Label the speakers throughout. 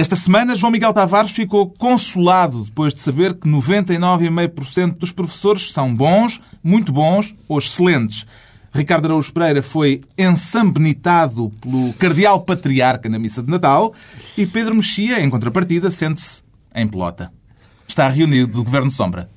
Speaker 1: Esta semana, João Miguel Tavares ficou consolado depois de saber que 99,5% dos professores são bons, muito bons ou excelentes. Ricardo Araújo Pereira foi ensambenitado pelo cardeal patriarca na missa de Natal e Pedro Mexia, em contrapartida, sente-se em pelota. Está reunido o Governo Sombra.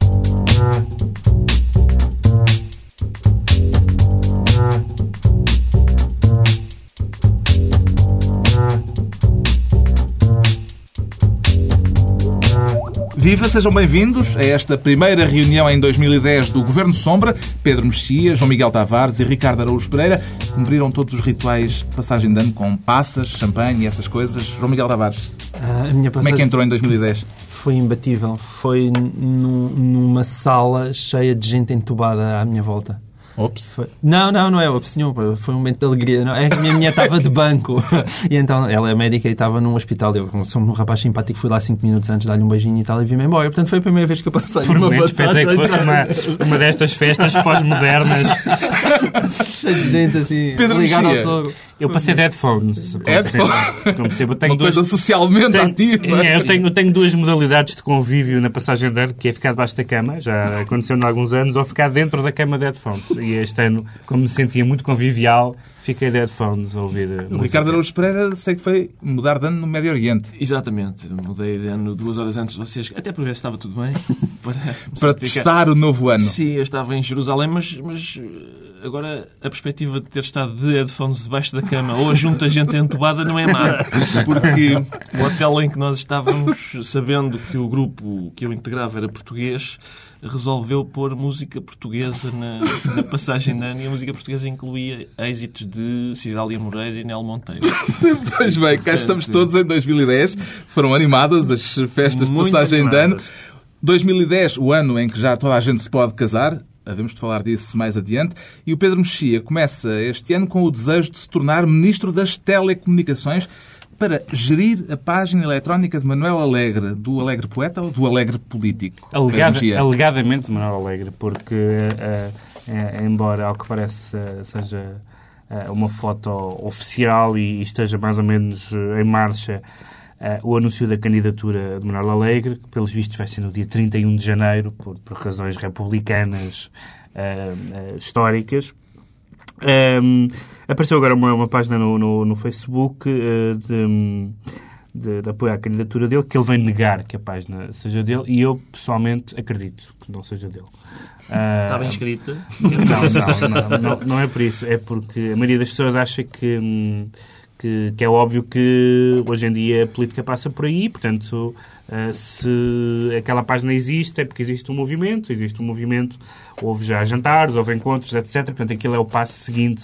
Speaker 1: Viva, sejam bem-vindos a esta primeira reunião em 2010 do Governo Sombra. Pedro Mexia, João Miguel Tavares e Ricardo Araújo Pereira cumpriram todos os rituais de passagem de ano com passas, champanhe e essas coisas. João Miguel Tavares,
Speaker 2: Ah, a minha
Speaker 1: como é que entrou em 2010?
Speaker 2: Foi imbatível. Foi num- numa sala cheia de gente entubada à minha volta.
Speaker 1: Ops.
Speaker 2: Não, não, não é o senhor. Foi um momento de alegria. Não, é que a minha mulher estava de banco. E então ela é médica e estava num hospital. Eu, como sou um rapaz simpático, fui lá cinco minutos antes, dar-lhe um beijinho e tal e vim-me embora. Portanto, foi a primeira vez que eu passei
Speaker 3: Por
Speaker 2: numa
Speaker 3: momentos pensei que fosse uma, uma destas festas pós-modernas.
Speaker 2: Cheia de gente assim,
Speaker 1: Pedro
Speaker 2: ligada ao sogro.
Speaker 3: Eu passei de headphones.
Speaker 1: Headphones?
Speaker 3: percebo. Como percebo, eu tenho
Speaker 1: Uma
Speaker 3: duas,
Speaker 1: coisa socialmente
Speaker 3: tenho-
Speaker 1: ativa.
Speaker 3: é, eu, tenho, eu tenho duas modalidades de convívio na passagem de ano, que é ficar debaixo da cama, já aconteceu há alguns anos, ou ficar dentro da cama de headphones. E este ano, como me sentia muito convivial, fiquei de headphones a ouvir eh,
Speaker 1: O
Speaker 3: música.
Speaker 1: Ricardo Araújo Pereira sei que foi mudar de ano no Médio Oriente.
Speaker 4: Exatamente, mudei de ano duas horas antes de vocês, até para ver se estava tudo bem. Para,
Speaker 1: Para testar o novo ano.
Speaker 4: Sim, eu estava em Jerusalém, mas, mas eh, agora a perspectiva de ter estado de headphones debaixo da cama ou junto a gente entubada não é má. Porque o hotel em que nós estávamos, sabendo que o grupo que eu integrava era português, resolveu pôr música portuguesa na, na passagem de ano e a música portuguesa incluía êxitos de Cidália Moreira e Nel Monteiro.
Speaker 1: Pois bem, cá estamos todos em 2010. Foram animadas as festas de passagem de ano.
Speaker 4: animadas.
Speaker 1: 2010, o ano em que já toda a gente se pode casar. Havemos de falar disso mais adiante. E o Pedro Mexia começa este ano com o desejo de se tornar Ministro das Telecomunicações para gerir a página eletrónica de Manuel Alegre, do Alegre Poeta ou do Alegre Político?
Speaker 3: Alegada, alegadamente Manuel Alegre, porque, eh, embora ao que parece eh, seja uma foto oficial e esteja mais ou menos em marcha o anúncio da candidatura de Manuel Alegre, que pelos vistos vai ser no dia 31 de janeiro, por, por razões republicanas históricas. Um, apareceu agora uma, uma página no, no, no Facebook eh, de, de, de apoio à candidatura dele, que ele vem negar que a página seja dele, e eu pessoalmente acredito que não seja dele. Ah,
Speaker 4: Está bem escrita?
Speaker 3: não, não, não, não, é por isso. É porque a maioria das pessoas acha que, que, que é óbvio que hoje em dia a política passa por aí, portanto, eh, se aquela página existe, é porque existe um movimento, existe um movimento, houve já jantares, houve encontros, etc. Portanto, aquilo é o passo seguinte.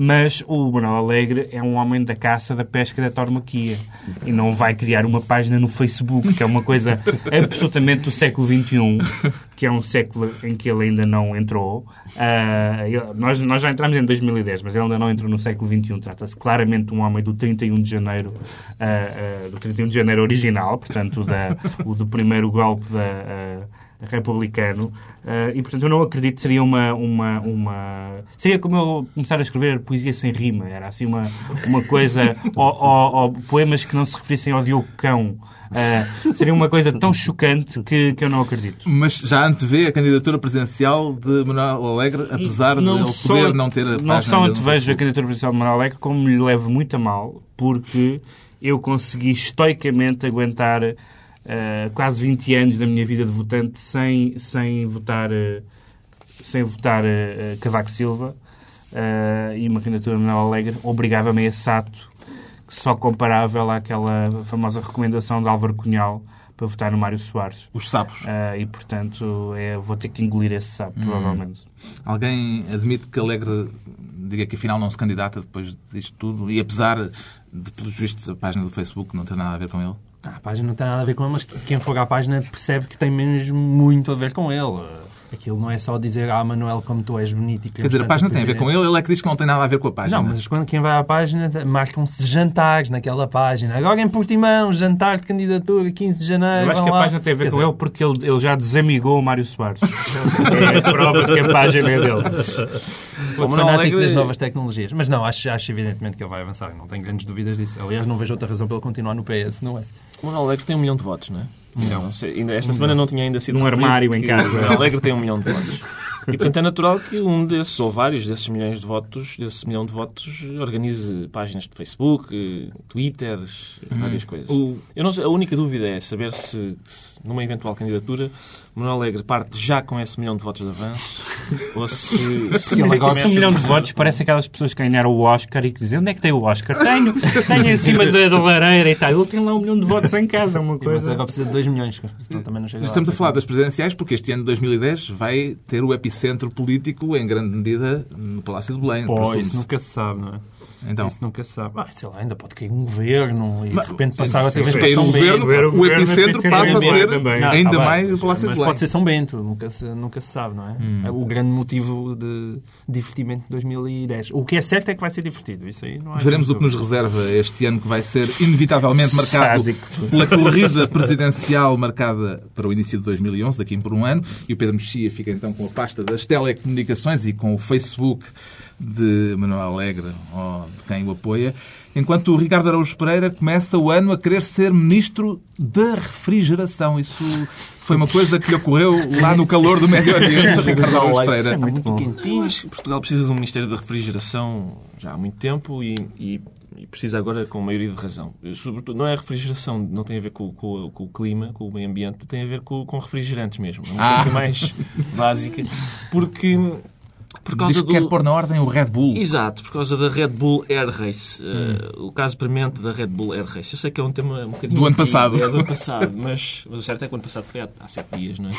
Speaker 3: Mas o Manuel Alegre é um homem da caça, da pesca e da tauromaquia. E não vai criar uma página no Facebook, que é uma coisa absolutamente do século XXI, que é um século em que ele ainda não entrou. Ele- nós, nós já entramos em 2010, mas ele ainda não entrou no século XXI. Trata-se claramente de um homem do 31 de janeiro, ah, ah, do 31 de janeiro original, portanto, da, o do primeiro golpe da. Republicano Ah, e portanto eu não acredito que seria uma, uma, uma seria como eu começar a escrever poesia sem rima era assim uma, uma coisa ou, ou- ou poemas que não se referissem ao Diogo Cão Ah, seria uma coisa tão chocante que, que eu não acredito.
Speaker 1: Mas já antevê a candidatura presidencial de Manuel Alegre, apesar de ele
Speaker 3: só-
Speaker 1: poder não ter a
Speaker 3: Não só antevejo a candidatura presidencial de Manuel Alegre, como lhe levo muito a mal, porque eu consegui estoicamente aguentar eh, quase 20 anos da minha vida de votante sem, sem votar, eh, sem votar eh, Cavaco Silva. e uma candidatura de Manuel Alegre obrigava-me a esse ato só comparável àquela famosa recomendação de Álvaro Cunhal para votar no Mário Soares.
Speaker 1: Os sapos.
Speaker 3: Eh, e, portanto, é, vou ter que engolir esse sapo, provavelmente.
Speaker 1: Alguém admite que Alegre diga que afinal não se candidata depois disto tudo e apesar de, pelos vistos, a página do Facebook não ter nada a ver com ele?
Speaker 2: Ah, a página não tem nada a ver com ele, mas quem for à página percebe que tem mesmo muito a ver com ele. Aquilo não é só dizer, ah, Manuel, como tu és bonito e
Speaker 1: Quer dizer, a página tem a ver com ele, ele é que diz que não tem nada a ver com a página.
Speaker 2: Não, mas quando quem vai à página, marcam-se jantares naquela página. Agora em Portimão, jantar de candidatura, 15 de janeiro.
Speaker 3: Eu acho que a
Speaker 2: lá.
Speaker 3: página tem a ver
Speaker 2: Quer
Speaker 3: com
Speaker 2: dizer,
Speaker 3: ele porque ele, ele já desamigou o Mário Soares. é a prova de que a página é dele.
Speaker 4: Manuel
Speaker 2: fanático
Speaker 4: Alegre-
Speaker 2: das novas tecnologias. Mas não, acho, acho evidentemente que ele vai avançar. Não tenho grandes dúvidas disso. Aliás, não vejo outra razão para ele continuar no PS, não é?
Speaker 4: O Manuel Alegre tem um milhão de votos, não é? Ainda, esta semana não tinha ainda sido referido
Speaker 3: armário em casa.
Speaker 4: O Alegre tem um milhão de votos. E, portanto, é natural que um desses, ou vários desses milhões de votos, desse milhão de votos, organize páginas de Facebook, Twitters, várias coisas. Eu não sei, a única dúvida é saber se, se, numa eventual candidatura, Manuel Alegre parte já com esse milhão de votos de avanço, ou se, se
Speaker 2: Ele agora
Speaker 3: um milhão de votos parece aquelas pessoas que ganharam o Oscar e que dizem onde é que tem o Oscar? Tenho, tenho em cima da, da lareira e tal. Ele tem lá um milhão de votos em casa, uma
Speaker 2: Mas
Speaker 3: coisa.
Speaker 2: agora precisa de 2 milhões, senão também não chega lá.
Speaker 1: Estamos a falar das presidenciais porque este ano de 2010 vai ter o epicentro político, em grande medida, no Palácio de Belém.
Speaker 2: Pois, nunca se sabe, não é?
Speaker 1: Então,
Speaker 2: Isso nunca se sabe. Ah, sei lá, ainda pode cair um governo e
Speaker 1: Mas-
Speaker 2: de repente passar a ter
Speaker 1: se cair um governo,
Speaker 3: Ver o
Speaker 1: o epicentro passa a ser
Speaker 3: Também.
Speaker 2: Não,
Speaker 1: ainda
Speaker 2: tá
Speaker 1: mais o Palácio de
Speaker 2: Mas
Speaker 1: Belém.
Speaker 2: pode ser São Bento, nunca se, nunca se sabe, não é? É o grande motivo de divertimento de 2010. O que é certo é que vai ser divertido, isso aí não
Speaker 1: Veremos o que nos reserva este ano, que vai ser inevitavelmente marcado
Speaker 3: Sádico.
Speaker 1: pela corrida presidencial marcada para o início de 2011, daqui por um ano. E o Pedro Mexia fica então com a pasta das telecomunicações e com o Facebook de Manuel Alegre, ou de quem o apoia. Enquanto o Ricardo Araújo Pereira começa o ano a querer ser ministro da refrigeração. Isso foi uma coisa que lhe ocorreu lá no calor do Médio Oriente, Ricardo Araújo
Speaker 2: É
Speaker 1: Pereira.
Speaker 2: muito bom.
Speaker 4: Eu acho que Portugal precisa de um Ministério da Refrigeração já há muito tempo e, e- e precisa agora com maioria de razão. Sobretudo, não é a refrigeração, não tem a ver com, com- com o clima, com o meio ambiente, tem a ver com, com refrigerantes mesmo. É uma
Speaker 1: Ah.
Speaker 4: coisa mais básica. Porque, por causa
Speaker 1: Diz que
Speaker 4: do...
Speaker 1: quer pôr na ordem o Red Bull.
Speaker 4: Exato, por causa da Red Bull Air Race.
Speaker 1: Hum.
Speaker 4: Uh, o caso premente da Red Bull Air Race. Eu sei que é um tema um bocadinho...
Speaker 1: Do ano passado.
Speaker 4: É do ano passado, mas, mas o certo é que o ano passado foi há, há sete dias, não é?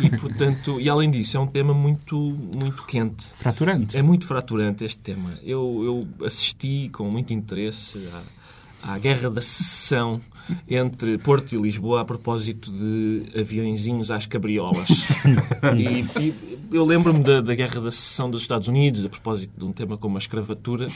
Speaker 4: E, portanto, e além disso, é um tema muito, muito quente.
Speaker 3: Fraturante.
Speaker 4: É muito fraturante este tema. Eu, eu assisti com muito interesse à, à guerra da secessão entre Porto e Lisboa a propósito de aviõezinhos às cabriolas. e, e eu lembro-me da, da guerra da secessão dos Estados Unidos, a propósito de um tema como a escravatura.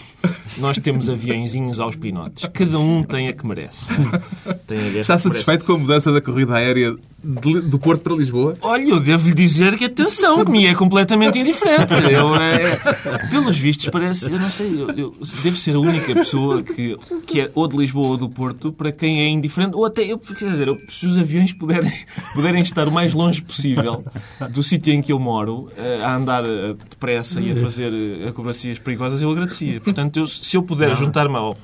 Speaker 4: Nós temos aviõezinhos aos pinotes. Cada um tem a que merece. Tem a
Speaker 1: Está
Speaker 4: que merece.
Speaker 1: satisfeito com a mudança da corrida aérea de- do Porto para Lisboa?
Speaker 4: Olha, eu devo-lhe dizer que atenção, que me é completamente indiferente. Eu, é, pelos vistos, parece, eu não sei, eu, eu devo ser a única pessoa que, que é ou de Lisboa ou do Porto para quem é indiferente, ou até, eu, quer dizer, eu, se os aviões puderem, puderem estar o mais longe possível do sítio em que eu moro, eh, a andar eh, depressa e a fazer eh, acrobacias perigosas, eu agradecia. Portanto, eu- se eu puder juntar-me ao,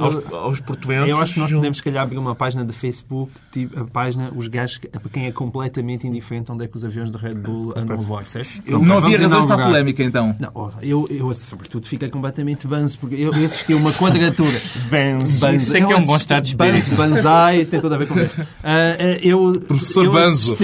Speaker 4: aos, aos portuenses...
Speaker 2: Eu acho que nós podemos, se calhar, abrir uma página de Facebook, tipo, a página, os gajos, que- para quem é completamente indiferente onde é que os aviões da Red Bull andam a voar, certo?
Speaker 1: Não havia razões para a polémica, então.
Speaker 2: Não, eu, eu, sobretudo, fiquei completamente banzo, porque eu, eu assisti a uma quadratura.
Speaker 3: Banzo.
Speaker 2: Banzo.
Speaker 3: É que é
Speaker 2: Eu
Speaker 3: um bom estado de
Speaker 2: Banzo, banzai, tem tudo a ver com isso. Ah, ah, eu,
Speaker 1: Professor
Speaker 2: eu
Speaker 1: Banzo.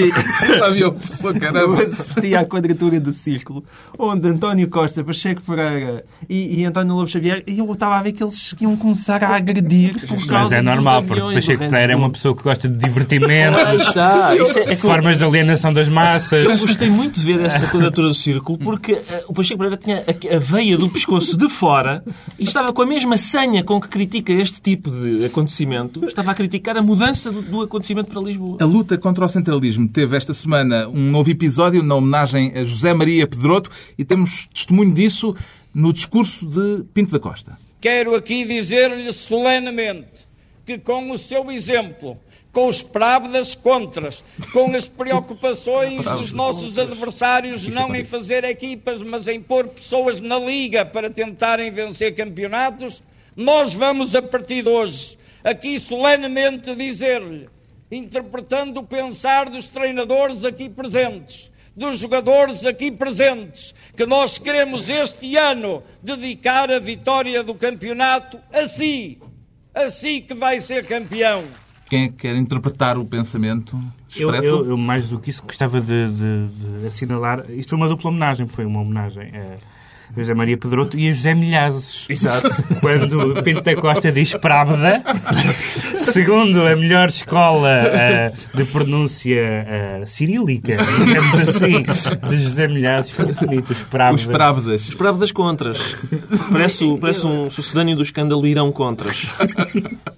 Speaker 1: Sabia o professor,
Speaker 2: Eu
Speaker 1: caramba.
Speaker 2: assisti à quadratura do círculo, onde António Costa, Pacheco Pereira e, e António Lobo Xavier, e eu estava a ver que eles iam começar a agredir por causa
Speaker 3: Mas é normal, porque Pacheco Pereira é uma pessoa que gosta de divertimento,
Speaker 4: está. Isso é, é eu-
Speaker 3: formas de alienação das
Speaker 4: Eu
Speaker 3: massas.
Speaker 4: gostei muito de ver essa quadratura do círculo porque eh, o Pacheco Pereira tinha a, a veia do pescoço de fora e estava com a mesma senha com que critica este tipo de acontecimento, estava a criticar a mudança do, do acontecimento para Lisboa.
Speaker 1: A luta contra o centralismo teve esta semana um novo episódio na homenagem a José Maria Pedroto e temos testemunho disso no discurso de Pinto da Costa.
Speaker 5: Quero aqui dizer-lhe solenemente que, com o seu exemplo, com os právidas contras, com as preocupações dos nossos adversários não em fazer equipas, mas em pôr pessoas na liga para tentarem vencer campeonatos, nós vamos, a partir de hoje, aqui solenemente dizer-lhe, interpretando o pensar dos treinadores aqui presentes, dos jogadores aqui presentes, que nós queremos este ano dedicar a vitória do campeonato a si, a si que vai ser campeão.
Speaker 1: Quem é que quer interpretar o pensamento
Speaker 3: Eu,
Speaker 1: expresso?
Speaker 3: eu- eu, mais do que isso, gostava de, de- de assinalar. Isto foi uma dupla homenagem. Foi uma homenagem a José Maria Pedroto e a José Milhazes.
Speaker 4: Exato.
Speaker 3: Quando Pinto da Costa diz Práveda, segundo a melhor escola eh, de pronúncia eh, cirílica, digamos assim, de José Milhazes, foi bonito. Os Práveda.
Speaker 1: Os Právedas.
Speaker 4: Esperava das contras. Parece, o- parece um sucedâneo do escândalo Irão Contras.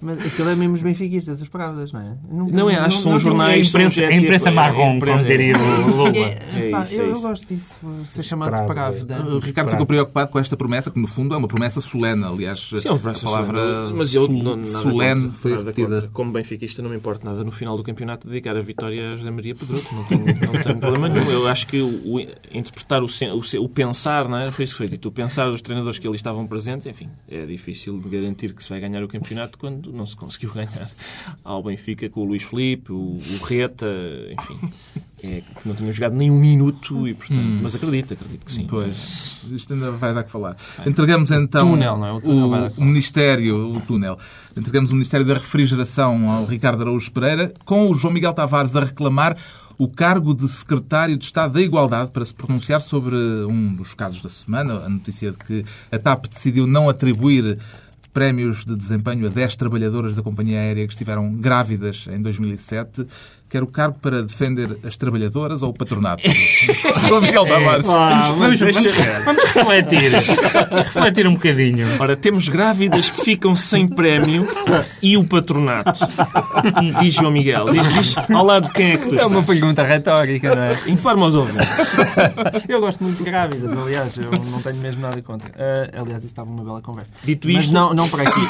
Speaker 2: Mas aquilo é mesmo os benfiquistas, as palavras, não é?
Speaker 4: Não é, acho que são
Speaker 3: A
Speaker 4: jornais.
Speaker 3: imprensa,
Speaker 4: são
Speaker 3: a imprensa
Speaker 4: é-
Speaker 3: marrom,
Speaker 4: é-
Speaker 3: como diria o Lula.
Speaker 2: É,
Speaker 4: É
Speaker 2: eu,
Speaker 4: é
Speaker 2: gosto disso, ser chamado de
Speaker 3: Právida.
Speaker 2: Právida.
Speaker 1: O Ricardo ficou preocupado com esta promessa, que no fundo é uma promessa solene. Aliás,
Speaker 4: Sim, é uma promessa
Speaker 1: a palavra
Speaker 4: solene. Não-
Speaker 1: solene foi partida.
Speaker 4: Como benfiquista, não me importa nada no final do campeonato dedicar a vitória a José Maria Pedroto. Não tenho, não tenho problema nenhum. Eu acho que o, o interpretar o, o, o, pensar, não é? Foi isso que foi dito. O pensar dos treinadores que ali estavam presentes, enfim, é difícil de garantir que se vai ganhar o campeonato quando não se conseguiu ganhar ao Benfica com o Luís Filipe, o, o Reta, enfim. É, que não tinham jogado nem um minuto, e, portanto, hum. mas acredito, acredito que sim.
Speaker 1: Pois, isto ainda vai dar que falar. Entregamos então
Speaker 2: túnel, não é? o, túnel
Speaker 1: o, o Ministério, o túnel, entregamos o Ministério da Refrigeração ao Ricardo Araújo Pereira, com o João Miguel Tavares a reclamar o cargo de Secretário de Estado da Igualdade para se pronunciar sobre um dos casos da semana, a notícia de que a TAP decidiu não atribuir prémios de desempenho a 10 trabalhadoras da companhia aérea que estiveram grávidas em 2007 quer o cargo para defender as trabalhadoras ou o patronato?
Speaker 3: João Miguel Tavares. Ah, vamos, vamos, vamos, refletir. refletir um bocadinho.
Speaker 4: Ora, temos grávidas que ficam sem prémio e o patronato. Diz João Miguel. Diz, diz ao lado de quem é que tu
Speaker 2: estás? É uma pergunta retórica, não é?
Speaker 4: Informa os ouvintes.
Speaker 2: Eu gosto muito de grávidas, aliás. Eu não tenho mesmo nada contra. Uh, aliás, isso estava uma bela conversa.
Speaker 4: Dito isto...
Speaker 2: Mas não, não por aqui.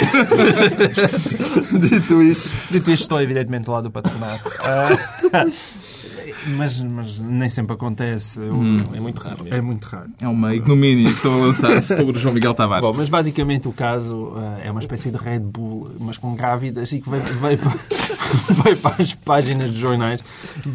Speaker 1: Dito isto...
Speaker 2: Dito isto, estou evidentemente do lado do patronato. Uh, mas, mas nem sempre acontece.
Speaker 4: Hum, é muito raro. Mesmo.
Speaker 2: É muito raro.
Speaker 1: É uma ignomínia que estou a lançar sobre o João Miguel Tavares.
Speaker 2: Bom, mas basicamente o caso uh, é uma espécie de Red Bull, mas com grávidas e que veio, veio, veio para as páginas dos jornais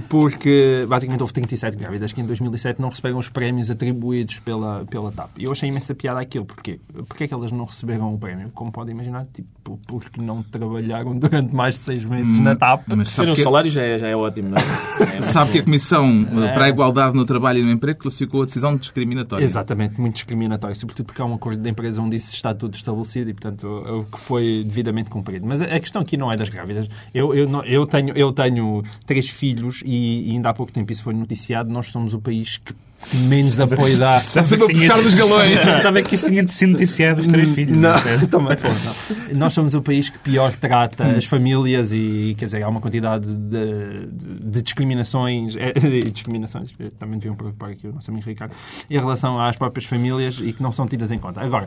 Speaker 2: porque basicamente houve 37 grávidas que em 2007 não receberam os prémios atribuídos pela, pela TAP. E eu achei imensa piada aquilo. Porquê? Porquê é que elas não receberam o prémio? Como podem imaginar, tipo, porque não trabalharam durante mais de seis meses hum, na TAP.
Speaker 4: Mas sabe que... o salário já é, já é ótimo, não
Speaker 1: é? é sabe que a Comissão eh, para a Igualdade no Trabalho e no Emprego classificou a decisão de discriminatória.
Speaker 2: Exatamente, muito discriminatória, sobretudo porque há um acordo de empresa onde isso está tudo estabelecido e, portanto, o que foi devidamente cumprido. Mas a questão aqui não é das grávidas. Eu, eu, eu, tenho, eu tenho três filhos e, e ainda há pouco tempo isso foi noticiado. Nós somos o país que menos apoio dá.
Speaker 1: Está sempre a puxar dos galões.
Speaker 3: Sabe que isso tinha de ser noticiado os três filhos.
Speaker 2: Não, não também foi. Nós somos o país que pior trata hum. as famílias e, quer dizer, há uma quantidade de, de, de discriminações, é, de discriminações, também deviam preocupar aqui o nosso amigo Ricardo, em relação às próprias famílias e que não são tidas em conta. Agora,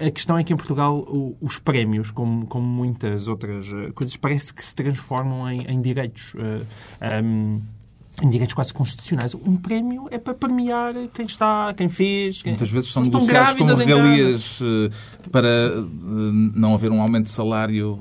Speaker 2: a questão é que em Portugal os prémios, como, como muitas outras eh, coisas, parece que se transformam em, em direitos. Uh, eh, um, em direitos quase constitucionais. Um prémio é para premiar quem está, quem fez. Quem...
Speaker 1: Muitas vezes são negociados como regalias eh, para eh, não haver um aumento de salário.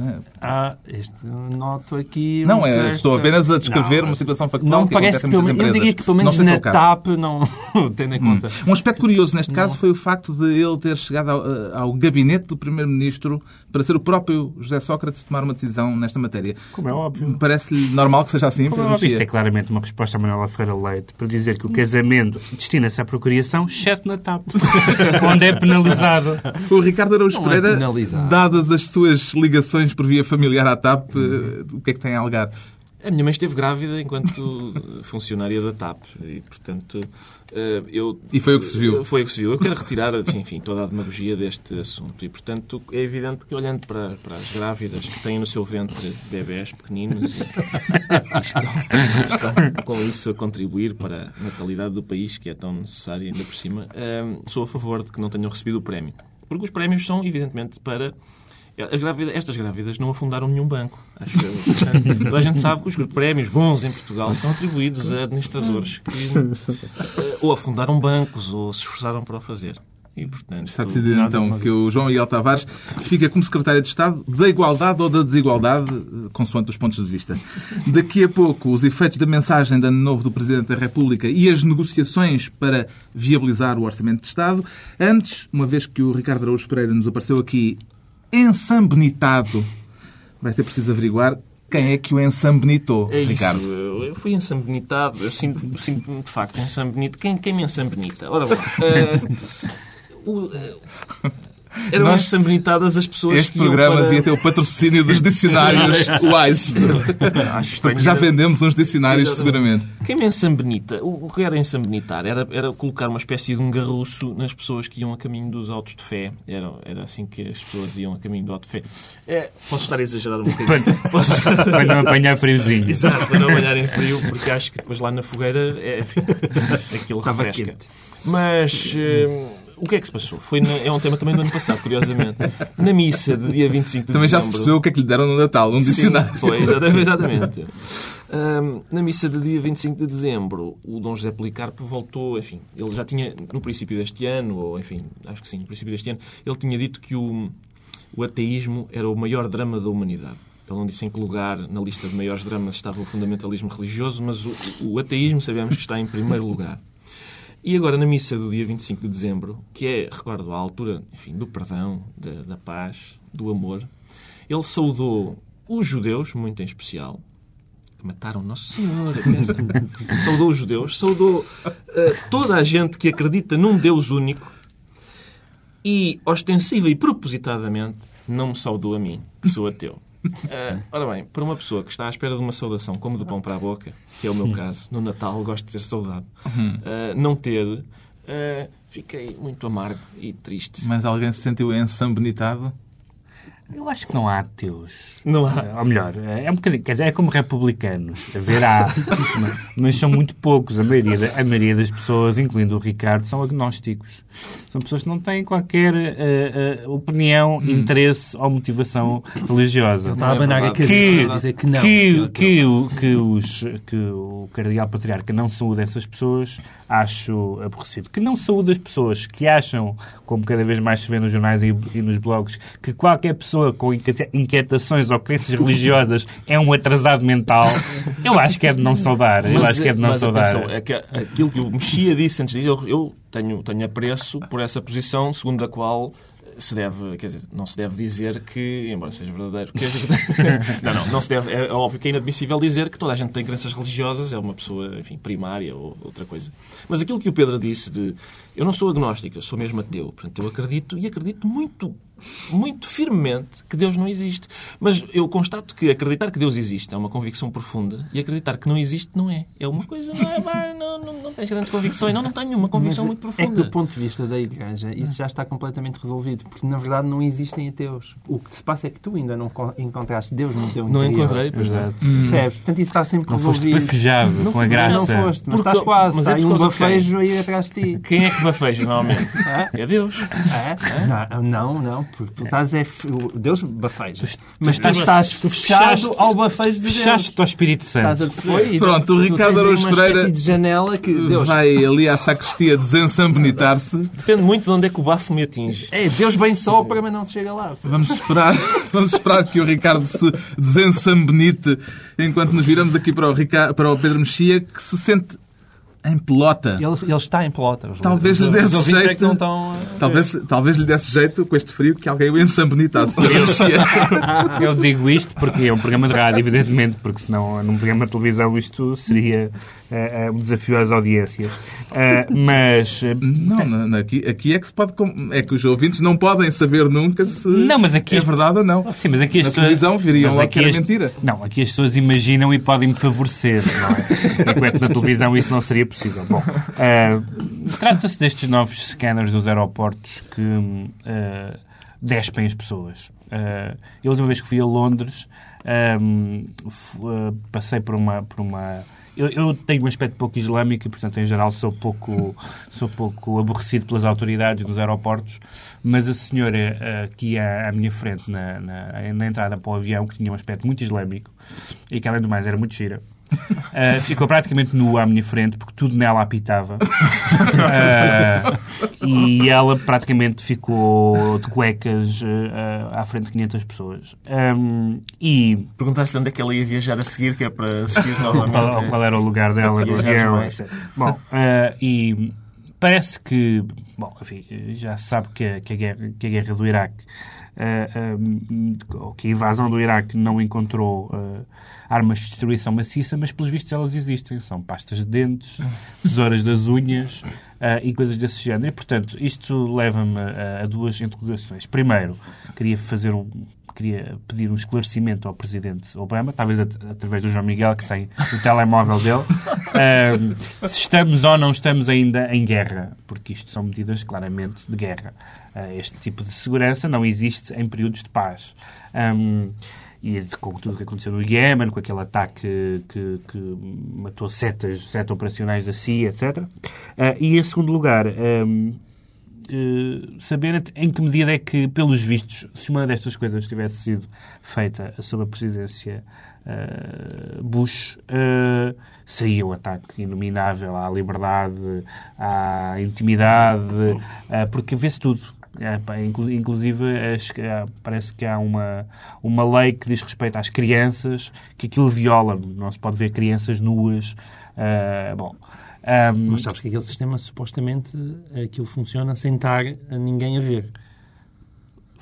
Speaker 2: É? Ah, este noto aqui.
Speaker 1: Não, é, estou apenas a descrever não, uma situação factual.
Speaker 2: Não parece pelo menos. Eu diria que pelo menos na TAP não tendo em conta.
Speaker 1: Hum. Um aspecto curioso neste caso não. foi o facto de ele ter chegado ao, ao gabinete do Primeiro-Ministro para ser o próprio José Sócrates tomar uma decisão nesta matéria.
Speaker 3: Como é óbvio.
Speaker 1: Parece-lhe normal que seja assim?
Speaker 3: Como é óbvio. Isto é claramente uma resposta a Manuela Ferreira Leite para dizer que o casamento destina-se à procriação, exceto na TAP, onde é penalizado.
Speaker 1: O Ricardo Araújo é Pereira, é dadas as suas ligações por via familiar à TAP, uhum. o que é que tem a alegar?
Speaker 4: A minha mãe esteve grávida enquanto funcionária da TAP e, portanto, eh, eu...
Speaker 1: E foi o que se viu.
Speaker 4: Foi o que se viu. Eu quero retirar, enfim, toda a demagogia deste assunto e, portanto, é evidente que olhando para, para as grávidas que têm no seu ventre bebés pequeninos e, estão, estão, com isso a contribuir para a natalidade do país, que é tão necessária ainda por cima, eh, sou a favor de que não tenham recebido o prémio. Porque os prémios são, evidentemente, para Estas grávidas não afundaram nenhum banco. Acho que, toda a gente sabe que os prémios bons em Portugal são atribuídos a administradores que eh, ou afundaram bancos ou se esforçaram para o fazer. E, portanto,
Speaker 1: Está decidido então que o João Miguel Tavares fica como Secretário de Estado da Igualdade ou da Desigualdade, consoante os pontos de vista. Daqui a pouco, os efeitos da mensagem de Ano Novo do Presidente da República e as negociações para viabilizar o Orçamento de Estado. Antes, uma vez que o Ricardo Araújo Pereira nos apareceu aqui ensambonitado. Vai ser preciso averiguar quem é que o ensambonitou,
Speaker 4: é
Speaker 1: Ricardo.
Speaker 4: Isso. Eu fui ensambonitado. Eu sinto-me, sinto de facto ensambonito. Quem, quem me ensambonita? Ora bom. Uh, uh, eram Nós, ensambenitadas as pessoas
Speaker 1: Este programa
Speaker 4: para...
Speaker 1: devia ter o patrocínio dos dicionários Wise. Porque já vendemos uns dicionários, seguramente.
Speaker 4: Quem me ensambenita? O, que era ensambenitar? Era, era colocar uma espécie de um garruço nas pessoas que iam a caminho dos autos de fé. Era, era assim que as pessoas iam a caminho do auto de fé. É, posso estar a exagerar um bocadinho.
Speaker 3: Posso... para não apanhar friozinho.
Speaker 4: Exato, para não apanhar em frio, porque acho que depois lá na fogueira é, aquilo refresca. Mas... Hum, o que é que se passou? Foi na- é um tema também do ano passado, curiosamente. Na missa de dia 25 de
Speaker 1: Também já se percebeu o que é que lhe deram no Natal, um
Speaker 4: Sim,
Speaker 1: dicionário.
Speaker 4: Foi, exatamente. Ahm, na missa de dia 25 de dezembro, o Dom José Policarpo voltou, enfim, ele já tinha, no princípio deste ano, ou enfim, acho que sim, no princípio deste ano, ele tinha dito que o, o ateísmo era o maior drama da humanidade. Ele não disse em que lugar na lista de maiores dramas estava o fundamentalismo religioso, mas o, o ateísmo sabemos que está em primeiro lugar. E agora, na missa do dia 25 de dezembro, que é, recordo, a altura enfim, do perdão, da, da paz, do amor, ele saudou os judeus, muito em especial, que mataram Nosso Senhor. saudou os judeus, saudou eh, toda a gente que acredita num Deus único e, ostensiva e propositadamente, não me saudou a mim, que sou ateu. Eh, ora bem, para uma pessoa que está à espera de uma saudação como do pão para a boca, que é o meu caso, no Natal gosto de ter saudade, eh, não ter, eh, fiquei muito amargo e triste.
Speaker 1: Mas alguém se sentiu ensambenitado?
Speaker 3: Eu acho que não há ateus.
Speaker 4: Não há.
Speaker 3: Ou melhor, é um bocadinho, quer dizer, é como republicanos. Haverá, mas são muito poucos. A maioria, a maioria das pessoas, incluindo o Ricardo, são agnósticos. São pessoas que não têm qualquer eh, eh, opinião, interesse ou motivação religiosa.
Speaker 2: Está a abanar a
Speaker 4: verdade.
Speaker 2: cabeça
Speaker 3: que,
Speaker 2: a dizer que não.
Speaker 3: que, que, o- que, os, que o Cardeal Patriarca não saúde essas pessoas, acho aborrecido. Que não saúde as pessoas que acham, como cada vez mais se vê nos jornais e, e nos blogs, que qualquer pessoa com inquieta- inquietações ou crenças religiosas é um atrasado mental, eu acho que é de não saudar. Eu acho que é de não
Speaker 4: mas
Speaker 3: saudar.
Speaker 4: atenção, é que aquilo que o Mexia disse antes disso, eu, eu tenho, tenho apreço por essa posição segundo a qual se deve, quer dizer, não se deve dizer que, embora seja verdadeiro, que não, não, não se deve, é óbvio que é inadmissível dizer que toda a gente tem crenças religiosas, é uma pessoa, enfim, primária ou outra coisa. Mas aquilo que o Pedro disse de, eu não sou agnóstico, eu sou mesmo ateu, portanto eu acredito e acredito muito, muito firmemente que Deus não existe. Mas eu constato que acreditar que Deus existe é uma convicção profunda e acreditar que não existe não é. É uma coisa, não é, vai, não, não, não tens grandes convicções. Não, não tenho uma convicção muito
Speaker 2: É que
Speaker 4: profunda.
Speaker 2: do ponto de vista da Igreja, isso já está completamente resolvido, porque na verdade não existem ateus. O que se passa é que tu ainda não co- encontraste Deus no teu
Speaker 4: Não
Speaker 2: interior.
Speaker 4: encontrei, pois não.
Speaker 3: Exato.
Speaker 2: Percebes? Portanto, isso está sempre
Speaker 3: Não foste
Speaker 2: resolvido.
Speaker 3: bafejado
Speaker 2: Não
Speaker 3: com a
Speaker 2: foste,
Speaker 3: graça.
Speaker 2: Não foste, mas
Speaker 4: Porque-
Speaker 2: estás quase.
Speaker 4: mas é
Speaker 2: Está um bafejo aí atrás de ti.
Speaker 4: Quem é que bafeja normalmente? É Deus.
Speaker 2: É? Não, não, não, porque tu estás é... Deus bafeja. Mas tu
Speaker 3: estás-
Speaker 2: estás
Speaker 3: tu
Speaker 2: fechado
Speaker 3: fechaste-
Speaker 2: ao bafejo de Deus.
Speaker 3: Fechaste-te ao Espírito
Speaker 2: Estás a
Speaker 3: Santo.
Speaker 2: perceber? E
Speaker 1: Pronto, o Ricardo Araújo Pereira
Speaker 2: de janela que Deus...
Speaker 1: Vai ali à sacristia desensambenitar-se.
Speaker 4: Depende muito de onde é que o bafo me atinge.
Speaker 2: É, Deus bem sopra, mas não te chega lá.
Speaker 1: Vamos esperar, vamos esperar que o Ricardo se desensambenite enquanto nos viramos aqui para o, Ricardo, para o Pedro Mexia, que se sente em pelota.
Speaker 2: Ele, ele está em pelota.
Speaker 1: Talvez lhe desse
Speaker 2: é que
Speaker 1: jeito.
Speaker 2: não estão... a-
Speaker 1: Talvez, talvez lhe desse jeito, com este frio, que alguém o ensambenitasse. Pedro Mexia.
Speaker 3: Eu digo isto porque é um programa de rádio, evidentemente, porque senão num programa de televisão isto seria eh, um desafio às audiências. Eh, mas. eh,
Speaker 1: Não, não, não, aqui, aqui é que se pode. É que os ouvintes não podem saber nunca se
Speaker 3: Não, mas aqui
Speaker 1: é
Speaker 3: as-
Speaker 1: verdade ou não.
Speaker 3: Sim, mas aqui as
Speaker 1: Na
Speaker 3: pessoas-
Speaker 1: televisão viriam logo
Speaker 3: aqui
Speaker 1: que era
Speaker 3: as-
Speaker 1: mentira.
Speaker 3: Não, aqui as pessoas imaginam e podem me favorecer, não é? Enquanto na televisão isso não seria possível. Bom, eh, trata-se destes novos scanners dos aeroportos que eh, despem as pessoas. Eh, eu, a última vez que fui a Londres, eh, passei por uma. Por uma eu, eu tenho um aspecto pouco islâmico e, portanto, em geral, sou pouco, sou pouco aborrecido pelas autoridades nos aeroportos, mas a senhora eh, aqui à, à minha frente, na, na, na entrada para o avião, que tinha um aspecto muito islâmico e que, além do mais, era muito gira, eh, ficou praticamente nua à minha frente, porque tudo nela apitava. Eh, e ela praticamente ficou de cuecas eh, à frente de 500 pessoas. Um, e
Speaker 4: Perguntaste-lhe onde é que ela ia viajar a seguir, que é para assistir novamente.
Speaker 3: qual, qual era o lugar dela no avião, etc. Bom, e parece que, bom, enfim, já se sabe que, a- que a, guerra, que a guerra do Iraque, eh, eh, ou que a invasão do Iraque não encontrou armas de destruição maciça, mas pelos vistos elas existem. São pastas de dentes, tesouras das unhas eh, e coisas desse género. E, portanto, isto leva-me a, a duas interrogações. Primeiro, queria fazer um queria pedir um esclarecimento ao Presidente Obama, talvez at- através do João Miguel, que tem o telemóvel dele, se estamos ou não estamos ainda em guerra, porque isto são medidas claramente de guerra. Ah, este tipo de segurança não existe em períodos de paz. Ahm, e com tudo o que aconteceu no Iémen, com aquele ataque que, que matou setas, sete operacionais da CIA, etc. Ah, e em segundo lugar, ahm, eh, saber em que medida é que, pelos vistos, se uma destas coisas tivesse sido feita sob a presidência eh, Bush, uh, saía o ataque inominável à liberdade, à intimidade, uh, porque vê-se tudo. É, inclusive, parece que há uma, uma lei que diz respeito às crianças, que aquilo viola. Não se pode ver crianças nuas. Uh, bom, um,
Speaker 2: Mas sabes que aquele sistema, supostamente, aquilo funciona sem estar a ninguém a ver.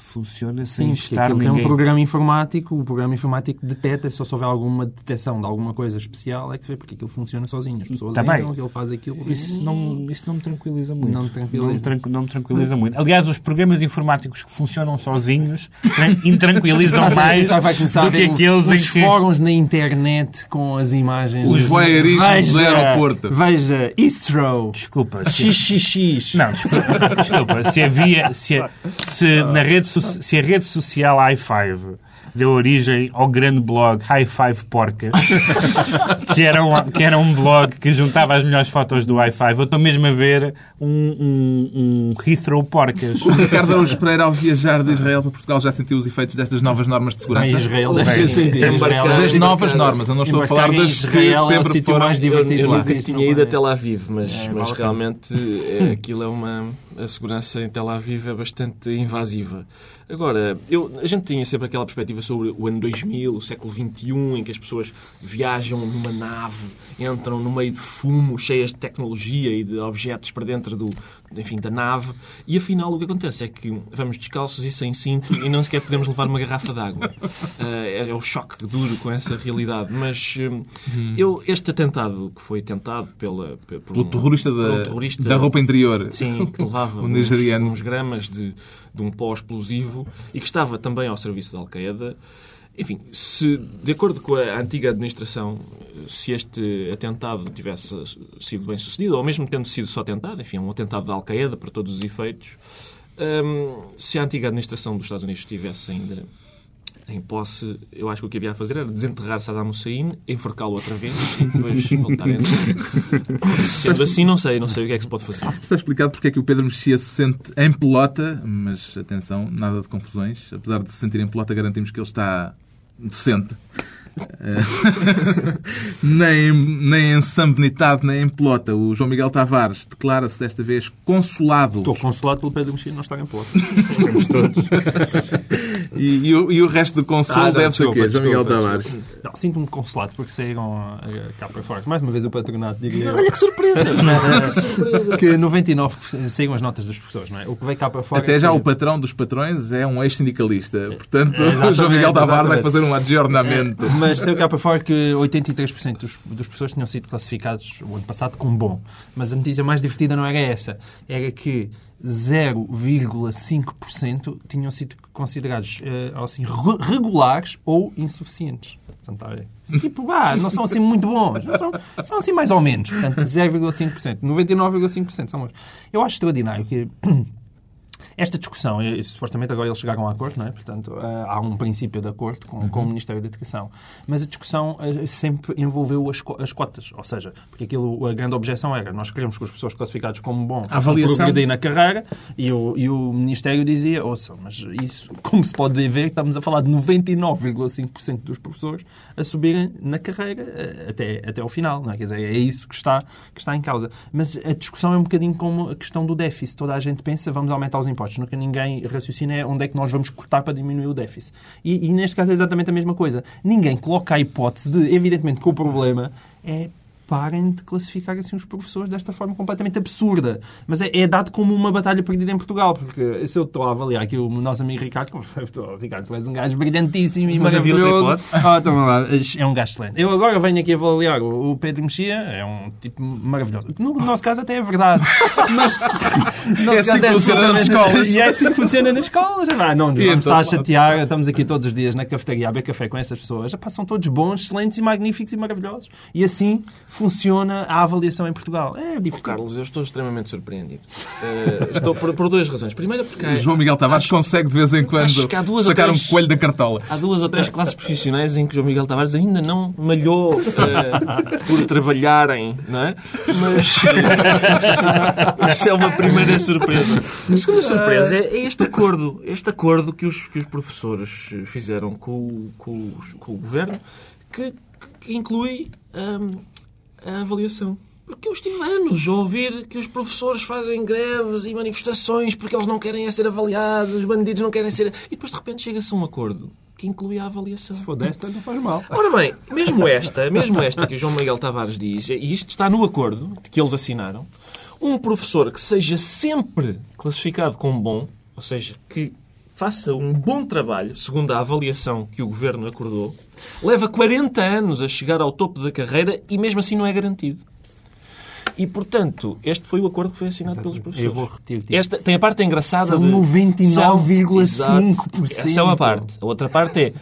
Speaker 3: Funciona
Speaker 2: Sim,
Speaker 3: sem
Speaker 2: porque
Speaker 3: estar
Speaker 2: aquilo tem um
Speaker 3: ninguém...
Speaker 2: programa informático, o programa informático detecta, só se houver alguma detecção de alguma coisa especial, é que se vê, porque aquilo funciona sozinho. As pessoas
Speaker 3: Tá bem.
Speaker 2: entram, ele faz aquilo.
Speaker 3: Isso não, isso não me tranquiliza muito.
Speaker 2: Não te tranquiliza.
Speaker 3: Não me, tran- não me tranquiliza muito. Aliás, os programas informáticos que funcionam sozinhos tran- intranquilizam mais do que aqueles
Speaker 2: os
Speaker 3: em que...
Speaker 2: fóruns na internet com as imagens.
Speaker 1: Os voyeurismos do aeroporto.
Speaker 2: Veja, Istro,
Speaker 3: Desculpa. Se...
Speaker 2: XXX.
Speaker 3: Não, desculpa, desculpa. Se havia... Se, se, na rede, se a rede social i5 deu origem ao grande blog High Five Porcas, que era, um, que era um blog que juntava as melhores fotos do i5. Eu estou mesmo a ver um, um, um Heathrow Porcas.
Speaker 1: O Ricardo Araújo Pereira, ao viajar de Israel para Portugal, já sentiu os efeitos destas novas normas de
Speaker 2: Em
Speaker 1: segurança?
Speaker 2: Israel deve. Em Israel-
Speaker 1: Das novas normas, eu não estou a falar
Speaker 2: em
Speaker 1: das que
Speaker 2: Israel é o
Speaker 1: sempre
Speaker 2: sítio
Speaker 1: foram...
Speaker 2: mais divertido
Speaker 4: eu nunca tinha ido a Tel Aviv, mas,
Speaker 2: É,
Speaker 4: mas
Speaker 2: a pena.
Speaker 4: realmente é, aquilo é uma. A segurança em Tel Aviv é bastante invasiva. Agora, eu, a gente tinha sempre aquela perspectiva sobre o ano 2000, o século XXI, em que as pessoas viajam numa nave, entram no meio de fumo, cheias de tecnologia e de objetos para dentro do, enfim, da nave, e afinal o que acontece é que vamos descalços e sem cinto e não sequer podemos levar uma garrafa de água. Ah, é, o choque duro com essa realidade. Mas hum, eu, este atentado que foi tentado pela, pe- por
Speaker 1: Pelo
Speaker 4: um-
Speaker 1: terrorista
Speaker 4: um
Speaker 1: da,
Speaker 4: terrorista-
Speaker 1: da roupa interior.
Speaker 4: Sim, que levava uns, uns gramas de, de um pó explosivo e que estava também ao serviço da Al-Qaeda. Enfim, se, de acordo com a antiga administração, se este atentado tivesse sido bem sucedido, ou mesmo tendo sido só tentado, enfim, um atentado da Al-Qaeda para todos os efeitos, hum, se a antiga administração dos Estados Unidos estivesse ainda em posse, eu acho que o que havia a fazer era desenterrar Saddam Hussein, enforcá-lo outra vez e depois voltar a entrar. Sendo assim, não sei, não sei o que é que se pode fazer.
Speaker 1: Está explicado porque é que o Pedro Mexia se sente em pelota, mas atenção, nada de confusões. Apesar de se sentir em pelota, garantimos que ele está decente. Eh, nem, nem em sambenitado, nem em pelota. O João Miguel Tavares declara-se desta vez consolado.
Speaker 2: Estou consolado pelo Pedro Mexia não estar em Porto.
Speaker 3: Estamos todos.
Speaker 1: E, e o, e o resto do consolo
Speaker 2: Ah,
Speaker 1: deve ser o quê, João Miguel Tavares?
Speaker 2: Não, Sinto-me consolado porque saíram cá para fora. Mais uma vez o patronato diria
Speaker 4: Olha que surpresa! que surpresa!
Speaker 2: que 99% saíram as notas dos professores, não é? O que veio cá para fora...
Speaker 1: Até já
Speaker 2: é
Speaker 1: o patrão dos patrões é um ex-sindicalista. Portanto,
Speaker 2: Exatamente,
Speaker 1: o João Miguel Tavares vai fazer um adjornamento.
Speaker 2: É, mas saiu cá para fora que 83% dos, dos professores tinham sido classificados o ano passado como bom. Mas a notícia mais divertida não era essa. Era que 0,5% tinham sido considerados eh, assim, re- regulares ou insuficientes. Portanto, está a ver? Tipo, ah, não são assim muito bons. São, são assim mais ou menos. Portanto, 0,5%. 99,5% são bons. Eu acho extraordinário que esta discussão, e, supostamente agora eles chegaram a acordo, não é? Portanto, ah, há um princípio de acordo com, com o Ministério da Educação. Mas a discussão ah, sempre envolveu as, as cotas. Ou seja, porque aquilo, a grande objeção era nós queremos que os professores classificados como bom progredir na carreira e o, e o Ministério dizia, ouça, mas isso, como se pode ver, estamos a falar de 99,5% dos professores a subirem na carreira eh, até, até ao final. Não é? Quer dizer, é isso que está, que está em causa. Mas a discussão é um bocadinho como a questão do déficit. Toda a gente pensa, vamos aumentar os impostos. Nunca ninguém raciocina é onde é que nós vamos cortar para diminuir o déficit. E, e neste caso é exatamente a mesma coisa. Ninguém coloca a hipótese de, evidentemente, que o problema é parem de classificar assim os professores desta forma completamente absurda. Mas é, é dado como uma batalha perdida em Portugal, porque se eu estou a avaliar aqui o nosso amigo Ricardo, como eu estou, Ricardo, tu és um gajo brilhantíssimo e
Speaker 4: Mas
Speaker 2: maravilhoso. Ah, então, lá, é um gajo excelente. Eu agora venho aqui avaliar o Pedro Mexia, é um tipo maravilhoso. No nosso caso até é verdade. Mas no
Speaker 1: É
Speaker 2: nosso
Speaker 1: assim
Speaker 2: caso
Speaker 1: que funciona nas
Speaker 2: absolutamente-
Speaker 1: escolas.
Speaker 2: E é assim que funciona nas escolas. Ah, não,
Speaker 1: E então?
Speaker 2: estar a chatear. Estamos aqui todos os dias na cafetaria a beber café com estas pessoas. Já passam todos bons, excelentes e magníficos e maravilhosos. E assim funciona a avaliação em Portugal. É
Speaker 4: Oh,
Speaker 2: divertido.
Speaker 4: Carlos, eu estou extremamente surpreendido. Eh, estou por, por duas razões. Primeiro, porque há,
Speaker 1: João Miguel Tavares consegue de vez em quando
Speaker 4: acho
Speaker 1: sacar um
Speaker 4: três-
Speaker 1: coelho da cartola.
Speaker 4: há duas ou três classes profissionais em que João Miguel Tavares ainda não malhou eh, por trabalharem, não é? Mas eh, isso é uma primeira surpresa. A segunda surpresa é, é este acordo. Este acordo que os, que os professores fizeram com, o- com os- com o governo que, que inclui hum, a avaliação. Porque eu estive anos a ouvir que os professores fazem greves e manifestações porque eles não querem é ser avaliados, os bandidos não querem ser. E depois de repente chega-se a um acordo que inclui a avaliação.
Speaker 2: Se for desta, não faz mal.
Speaker 4: Ora bem, mesmo esta, mesmo esta que o João Miguel Tavares diz, e isto está no acordo que eles assinaram, um professor que seja sempre classificado como bom, ou seja, que faça um bom trabalho, segundo a avaliação que o governo acordou, leva 40 anos a chegar ao topo da carreira e mesmo assim não é garantido. E, portanto, este foi o acordo que foi assinado pelos professores.
Speaker 2: Eu vou repetir. tipo,
Speaker 4: Esta, tem a parte engraçada
Speaker 2: São
Speaker 4: de...
Speaker 2: 99,5%.
Speaker 4: Exato. Essa é uma parte. A outra parte é,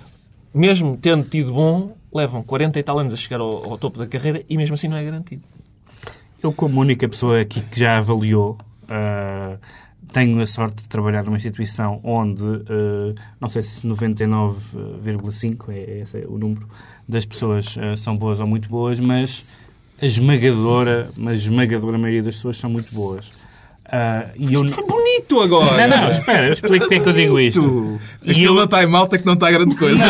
Speaker 4: mesmo tendo tido bom, levam 40 e tal anos a chegar ao, ao topo da carreira e mesmo assim não é garantido.
Speaker 3: Eu, como única pessoa aqui que já avaliou, ah, tenho a sorte de trabalhar numa instituição onde, ah, não sei se 99,5 é esse é o número das pessoas ah, são boas ou muito boas, mas a esmagadora, mas a esmagadora maioria das pessoas são muito boas. Ah, e eu
Speaker 2: Foi bonito agora!
Speaker 3: Não, não, espera, eu explico porque é que eu digo isto. E
Speaker 1: Aquilo
Speaker 3: eu,
Speaker 1: não está em malta que não está grande coisa.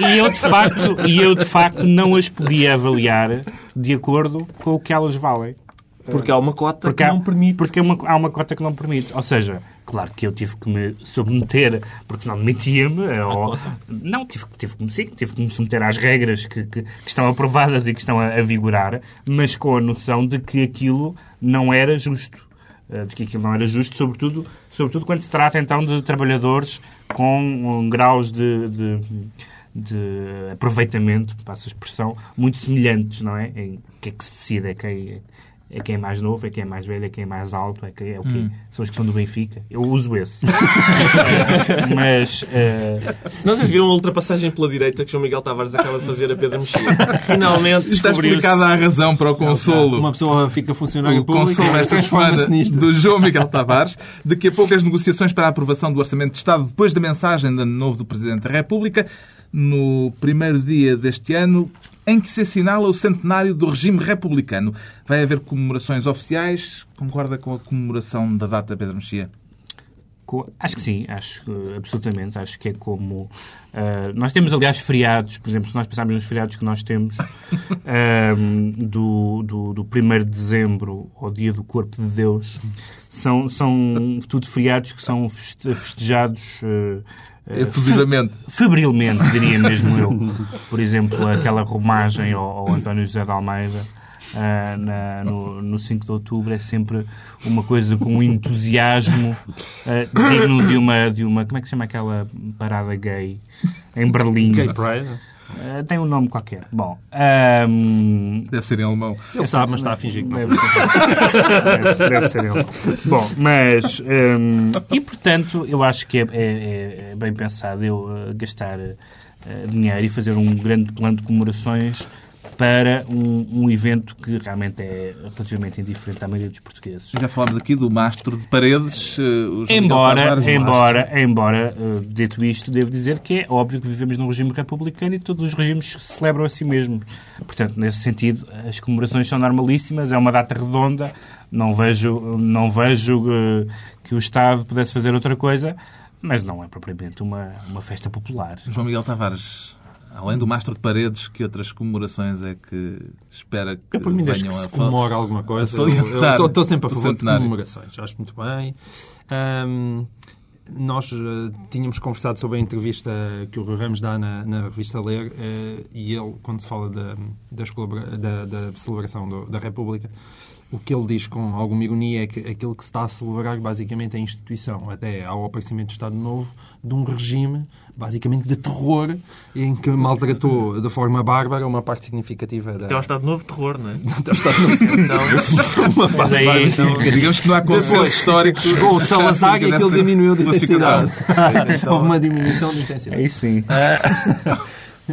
Speaker 3: e eu, de facto, e eu, de facto, não as podia avaliar de acordo com o que elas valem.
Speaker 4: Porque há uma cota
Speaker 3: Porque,
Speaker 4: que
Speaker 3: há,
Speaker 4: não permite.
Speaker 3: porque há, uma, há uma cota que não permite. Ou seja, claro que eu tive que me submeter, porque senão demitia-me. ou- Não, tive, tive, sim, tive que me submeter às regras que, que- que estão aprovadas e que estão a, a vigorar, mas com a noção de que aquilo não era justo. Eh, De que aquilo não era justo, sobretudo, sobretudo quando se trata então de trabalhadores com um, graus de, de, de aproveitamento, passa a expressão, muito semelhantes, não é? Em que é que se decide, é quem, é quem é mais novo, é quem é mais velho, é quem é mais alto, é quem é o quê? São os que são do Benfica. Eu uso esse. Mas eh,
Speaker 4: Não sei se viram a ultrapassagem pela direita que João Miguel Tavares acaba de fazer a Pedro Mexia. Finalmente
Speaker 1: Está explicada a razão para o consolo.
Speaker 2: Uma pessoa fica funcionário
Speaker 1: O
Speaker 2: público
Speaker 1: consolo
Speaker 2: e
Speaker 1: esta
Speaker 2: transforma-se
Speaker 1: semana do João Miguel Tavares. Daqui a pouco as negociações para a aprovação do Orçamento de Estado, depois da mensagem de ano novo do Presidente da República, no primeiro dia deste ano, em que se assinala o centenário do regime republicano. Vai haver comemorações oficiais? Concorda com a comemoração da data, Pedro Mexia?
Speaker 3: Acho que sim, acho que, absolutamente. Acho que é como. ah, nós temos, aliás, feriados, por exemplo, se nós pensarmos nos feriados que nós temos, ahm, do, do, do 1 de dezembro ao dia do Corpo de Deus, são, são tudo feriados que são feste- festejados. ah,
Speaker 1: Efusivamente.
Speaker 3: febrilmente, diria mesmo eu. Por exemplo, aquela romagem ao, ao António José de Almeida ah, na- no, no 5 de outubro é sempre uma coisa com um entusiasmo ah, digno de uma, de uma. Como é que se chama aquela parada gay em Berlim?
Speaker 2: Gay Pride.
Speaker 3: Ah, tem um nome qualquer. Bom. ahm,
Speaker 1: Deve ser em alemão.
Speaker 2: Ele sabe, mas está a fingir que não.
Speaker 3: Deve ser, deve ser, deve ser ele. Bom, mas. hum, e portanto, eu acho que é, é- é bem pensado eu uh, gastar uh, dinheiro e fazer um grande plano de comemorações para um, um evento que realmente é relativamente indiferente à maioria dos portugueses.
Speaker 1: Já falámos aqui do mastro de paredes. eh,
Speaker 3: Embora,
Speaker 1: Tavares,
Speaker 3: embora, embora, uh, dito isto, devo dizer que é óbvio que vivemos num regime republicano e todos os regimes se celebram a si mesmos. Portanto, nesse sentido, as comemorações são normalíssimas, é uma data redonda, não vejo, não vejo uh, que o Estado pudesse fazer outra coisa, mas não é propriamente uma, uma festa popular.
Speaker 1: João Miguel Tavares, além do mastro de paredes, que outras comorações é que espera que
Speaker 2: Eu, por mim, desde que
Speaker 1: venham
Speaker 2: se
Speaker 1: a
Speaker 2: comemora alguma coisa, eu- estou- sempre a favor de
Speaker 1: centenário.
Speaker 2: comemorações. Acho muito bem. Ahm, nós eh, tínhamos conversado sobre a entrevista que o Rui Ramos dá na, na revista Ler eh, e ele, quando se fala da, das da, da celebração do- da República, o que ele diz com alguma ironia é que aquilo que se está a celebrar basicamente é a instituição, até ao aparecimento do Estado Novo, de um regime basicamente de terror em que maltratou de forma bárbara uma parte significativa da,
Speaker 4: Até ao Estado Novo terror, não é?
Speaker 2: até ao Estado Novo.
Speaker 4: Então,
Speaker 3: aí,
Speaker 1: Digamos que não há consenso
Speaker 2: Depois,
Speaker 1: histórico.
Speaker 2: Chegou o Salazar e aquilo diminuiu de intensidade. Houve uma diminuição de intensidade.
Speaker 3: aí sim.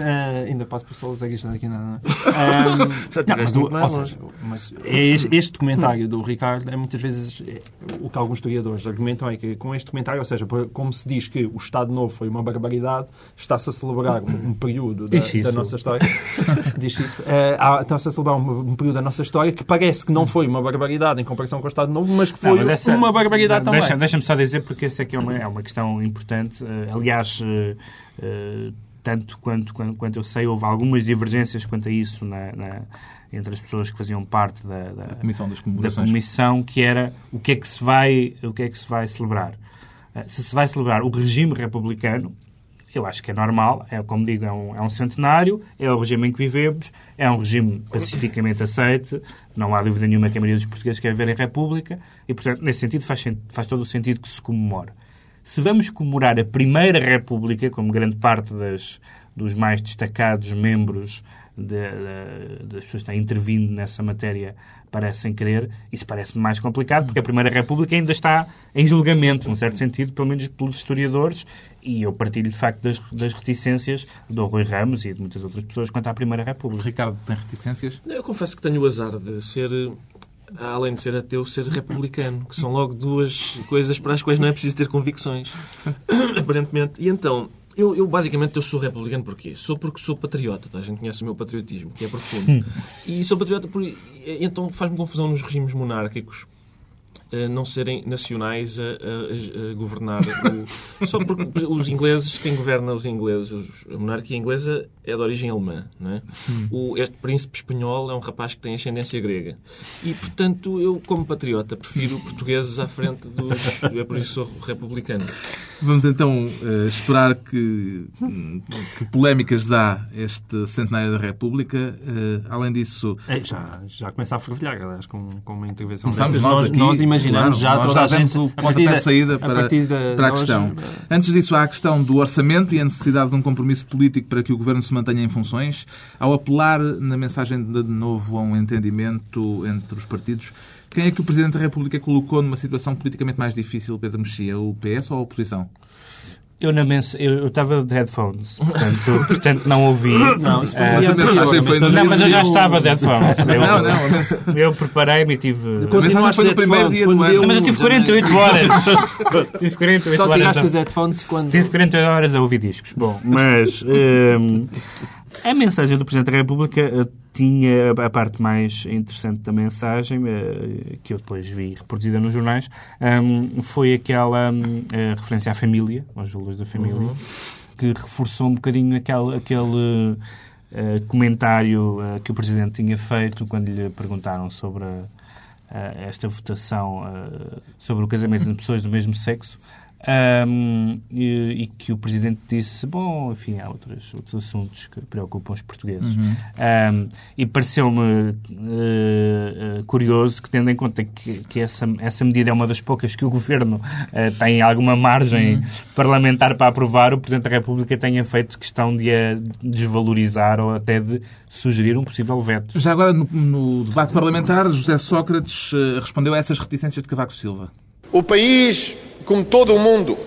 Speaker 2: Ah, ainda passo por salazaguista daqui nada. Um, não, mas, o, ou seja, mas é este, este documentário do Ricardo é muitas vezes é, o que alguns historiadores argumentam é que com este documentário, ou seja, como se diz que o Estado Novo foi uma barbaridade, está-se a celebrar um, um período da, da nossa história. diz isso. Há- está-se a celebrar um, um período da nossa história que parece que não foi uma barbaridade em comparação com o Estado Novo, mas que
Speaker 3: Não,
Speaker 2: foi
Speaker 3: mas essa-
Speaker 2: uma barbaridade também.
Speaker 3: Deixa- Deixa-me só dizer, porque essa aqui é uma, é uma questão importante. Eh, aliás, eh, tanto quanto, quanto, quanto eu sei, houve algumas divergências quanto a isso na- na- entre as pessoas que faziam parte da, da,
Speaker 1: Comissão das
Speaker 3: da comissão, que era o que é que se vai, o que é que se vai celebrar. Eh, Se se vai celebrar o regime republicano, eu acho que é normal, é como digo, é um, é um centenário, é o regime em que vivemos, é um regime pacificamente aceite, não há dúvida nenhuma que a maioria dos portugueses quer ver em República, e portanto, nesse sentido, faz, faz todo o sentido que se comemore. Se vamos comemorar a Primeira República, como grande parte das, dos mais destacados membros de- de- das pessoas que estão intervindo nessa matéria parecem querer, isso parece-me mais complicado, porque a Primeira República ainda está em julgamento, num certo sentido, pelo menos pelos historiadores, e eu partilho, de facto, das, das reticências do Rui Ramos e de muitas outras pessoas quanto à Primeira
Speaker 1: O
Speaker 3: República.
Speaker 1: Ricardo tem reticências?
Speaker 4: Eu confesso que tenho o azar de ser, além de ser ateu, ser republicano, que são logo duas coisas para as quais não é preciso ter convicções, aparentemente. E então, eu, eu basicamente eu sou republicano porquê? Sou porque sou patriota, tá? a gente conhece o meu patriotismo, que é profundo. E sou patriota por... Então faz-me confusão nos regimes monárquicos não serem nacionais a, a- a governar. O... Só porque os ingleses, quem governa os ingleses, os- a monarquia inglesa é de origem alemã. Não é? o, este príncipe espanhol é um rapaz que tem ascendência grega. E, portanto, eu, como patriota, prefiro portugueses à frente dos. É por isso sou republicano.
Speaker 1: Vamos então eh, esperar que, que polémicas dá este centenário da República. Eh, além disso,
Speaker 2: É, já, já começa a fervilhar, aliás, com, com uma intervenção
Speaker 1: Começamos
Speaker 2: dessas.
Speaker 1: nós
Speaker 2: Nós,
Speaker 1: aqui,
Speaker 2: nós imaginamos
Speaker 1: claro,
Speaker 2: já
Speaker 1: nós
Speaker 2: toda
Speaker 1: já
Speaker 2: a gente...
Speaker 1: o
Speaker 2: a
Speaker 1: pontapé
Speaker 2: partir
Speaker 1: de saída
Speaker 2: a
Speaker 1: para,
Speaker 2: partir da-
Speaker 1: para a
Speaker 2: nós-
Speaker 1: questão. Antes disso, há a questão do orçamento e a necessidade de um compromisso político para que o Governo se mantenha em funções. Ao apelar na mensagem de de novo a um entendimento entre os partidos, quem é que o Presidente da República colocou numa situação politicamente mais difícil, Pedro Mexia? O PS ou a oposição?
Speaker 3: Eu na mens... eu estava de headphones, portanto, portanto não ouvi.
Speaker 2: Não, isso foi
Speaker 3: Ah,
Speaker 1: a mensagem foi
Speaker 3: Não, mas eu já estava de headphones. Eu,
Speaker 1: Não, não.
Speaker 3: eu preparei-me e tive.
Speaker 1: A mensagem foi no primeiro dia do ano.
Speaker 3: Não, mas eu tive 48 horas. tive 48
Speaker 2: Só
Speaker 3: horas.
Speaker 2: tiraste
Speaker 3: a-
Speaker 2: os headphones quando...
Speaker 3: Tive 48 horas a ouvir discos. Bom, mas hum, a mensagem do Presidente da República eh, tinha a parte mais interessante da mensagem, eh, que eu depois vi reproduzida nos jornais, foi aquela referência à família, aos valores da família, que reforçou um bocadinho aquele, aquele eh, comentário que o Presidente tinha feito quando lhe perguntaram sobre a- a esta votação sobre o casamento entre pessoas do mesmo sexo. Ahm, e, e que o Presidente disse, bom, enfim, há outros, outros assuntos que preocupam os portugueses. Ahm, e pareceu-me eh, curioso que, tendo em conta que, que essa, essa medida é uma das poucas que o Governo eh, tem alguma margem parlamentar para aprovar, o Presidente da República tenha feito questão de a desvalorizar ou até de sugerir um possível veto.
Speaker 1: Já agora, no, no debate parlamentar, José Sócrates eh, respondeu a essas reticências de Cavaco Silva.
Speaker 6: O país, como todo o mundo,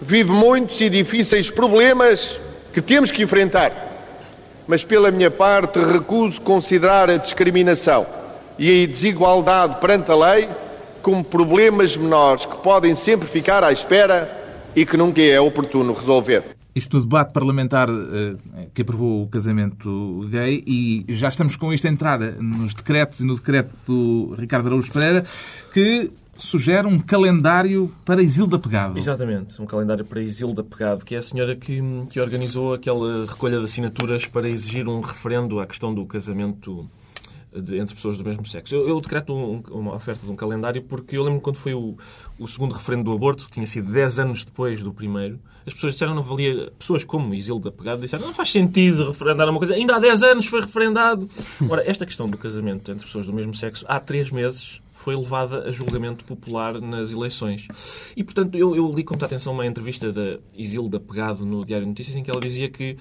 Speaker 6: vive muitos e difíceis problemas que temos que enfrentar. Mas, pela minha parte, recuso considerar a discriminação e a desigualdade perante a lei como problemas menores que podem sempre ficar à espera e que nunca é oportuno resolver.
Speaker 1: Isto no debate parlamentar eh, que aprovou o casamento gay e já estamos com isto a entrar nos decretos e no decreto do Ricardo Araújo Pereira que sugere um calendário para Isilda Pegado.
Speaker 4: Exatamente, um calendário para Isilda Pegado, que é a senhora que, que organizou aquela recolha de assinaturas para exigir um referendo à questão do casamento de- entre pessoas do mesmo sexo. Eu, eu decreto um- uma oferta de um calendário porque eu lembro quando foi o, o segundo referendo do aborto, que tinha sido 10 anos depois do primeiro, as pessoas disseram não valia. Pessoas como Isilda Pegado disseram não faz sentido referendar uma coisa. Ainda há 10 anos foi referendado. Ora, esta questão do casamento entre pessoas do mesmo sexo, há 3 meses foi levada a julgamento popular nas eleições. E, portanto, eu, eu li com muita atenção uma entrevista da Isilda Pegado no Diário de Notícias em que ela dizia que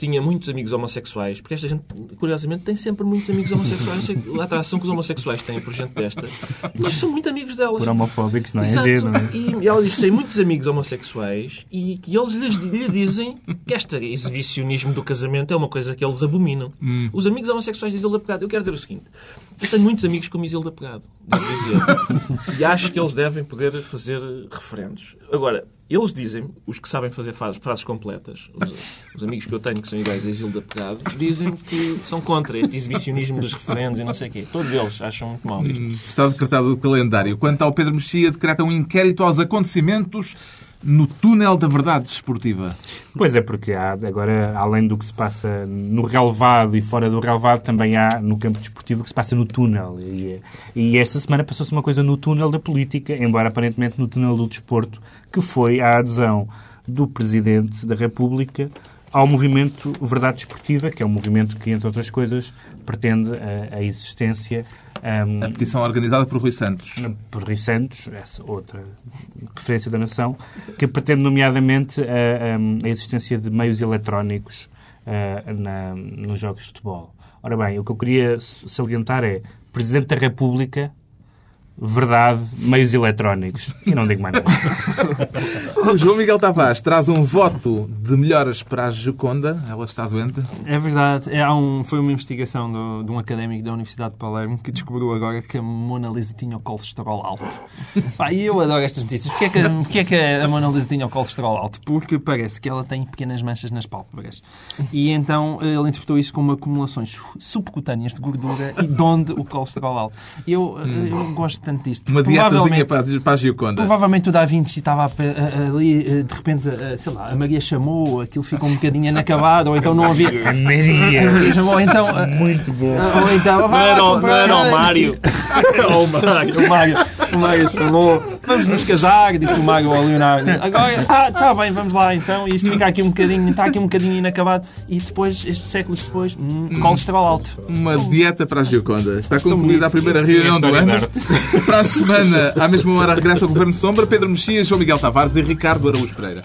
Speaker 4: tinha muitos amigos homossexuais, porque esta gente, curiosamente, tem sempre muitos amigos homossexuais. A atração que os homossexuais têm por gente desta, mas são muito amigos delas.
Speaker 3: Por homofóbicos, não é?
Speaker 4: Exato.
Speaker 3: Giro, não é?
Speaker 4: E ela disse que tem muitos amigos homossexuais e que eles lhes, lhe dizem que este exibicionismo do casamento é uma coisa que eles abominam. Os amigos homossexuais de Isilda Pegado, eu quero dizer o seguinte: eu tenho muitos amigos como Isilda Pegado, devo dizer. E acho que eles devem poder fazer referendos. Agora, eles dizem, os que sabem fazer frases, completas, os, os amigos que eu tenho que são iguais a Isilda Pegado, dizem que são contra este exibicionismo dos referendos e não sei o quê. Todos eles acham muito mal isto.
Speaker 1: Está decretado o calendário. Quanto ao Pedro Mexia, decreta um inquérito aos acontecimentos no túnel da verdade desportiva.
Speaker 3: Pois é, porque há agora, além do que se passa no relevado e fora do relevado, também há no campo desportivo que se passa no túnel. E, e esta semana passou-se uma coisa no túnel da política, embora aparentemente no túnel do desporto, que foi a adesão do Presidente da República ao movimento Verdade Desportiva, que é um movimento que, entre outras coisas, pretende a, a existência um,
Speaker 1: A petição organizada por Rui Santos.
Speaker 3: por Rui Santos, essa outra referência da nação, que pretende nomeadamente a, a- existência de meios eletrónicos ah, na- nos jogos de futebol. Ora bem, o que eu queria salientar é Presidente da República, verdade, meios eletrónicos. E não digo mais nada.
Speaker 1: O João Miguel Tavares traz um voto de melhoras para a Joconda. Ela está doente.
Speaker 2: É verdade. É, há um, foi uma investigação do- de um académico da Universidade de Palermo que descobriu agora que a Mona Lisa tinha o colesterol alto. Pá, e eu adoro estas notícias. Porquê é, que, porquê é que a Mona Lisa tinha o colesterol alto? Porque parece que ela tem pequenas manchas nas pálpebras. E então ele interpretou isso como acumulações subcutâneas de gordura e de onde o colesterol alto. Eu, eu gosto disto.
Speaker 1: Uma dietazinha para, para a Gioconda.
Speaker 2: Provavelmente o Da Vinci estava ali, eh, de repente, eh, sei lá, a Maria chamou, aquilo ficou um bocadinho inacabado, ou então não havia. A Maria chamou, ou então. Muito bom. Ou então.
Speaker 4: Não
Speaker 2: "Vá lá
Speaker 4: era, o- não
Speaker 2: comprar-"
Speaker 4: era o Mário. O Mário.
Speaker 2: O Mário, o Mário chamou, vamos nos casar, disse o Mário ao Leonardo. Agora, ah, está bem, vamos lá então. E isto fica aqui um bocadinho, está aqui um bocadinho inacabado. E depois, estes séculos depois, hum, colesterol alto.
Speaker 1: Uma dieta para a Gioconda. Está concluída a primeira reunião do
Speaker 3: história
Speaker 1: ano. Para a semana, à mesma hora, regressa ao Governo Sombra, Pedro Mexias, João Miguel Tavares e Ricardo Araújo Pereira.